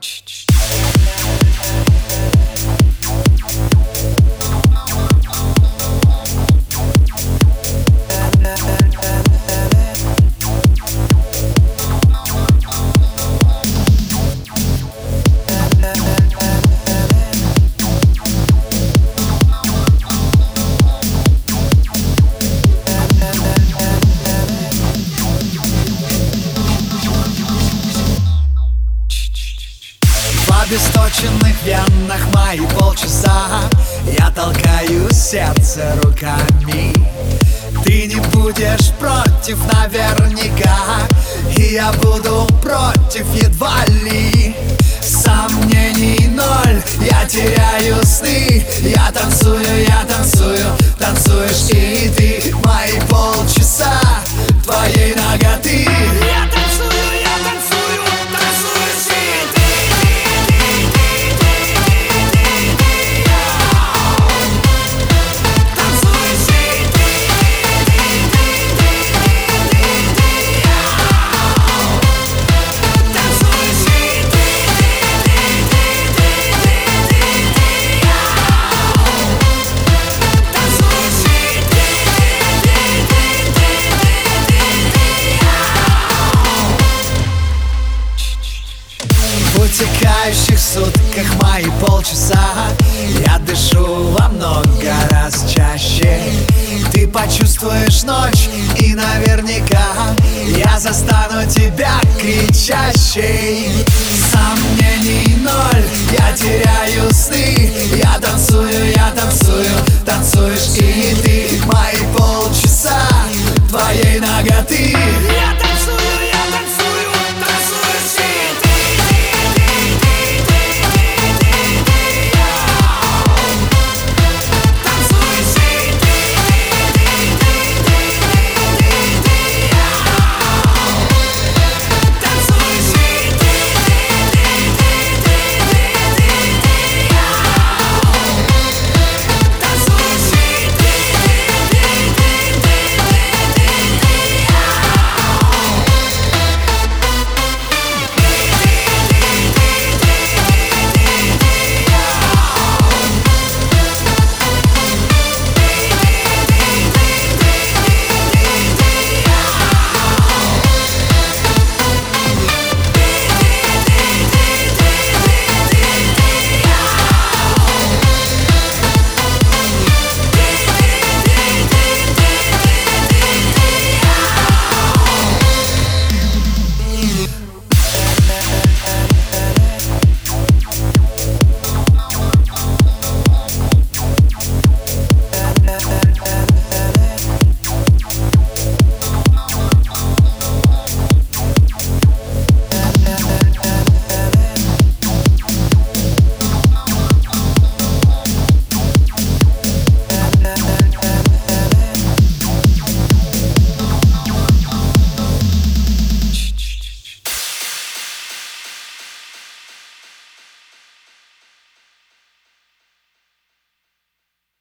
Ouch. Обесточенных венах мои полчаса. Я толкаю сердце руками. Ты не будешь против наверняка. И я буду против едва ли. Сомнений ноль, я теряю сны. Я танцую, я танцую, танцуешь и ты Мои протекающих сутках мои полчаса. Я дышу во много раз чаще. Ты почувствуешь ночь и наверняка Я застану тебя кричащей. Сомнений ноль, я теряю сны. Я танцую, я танцую, танцуешь и ты. Мои полчаса твоей ноготы.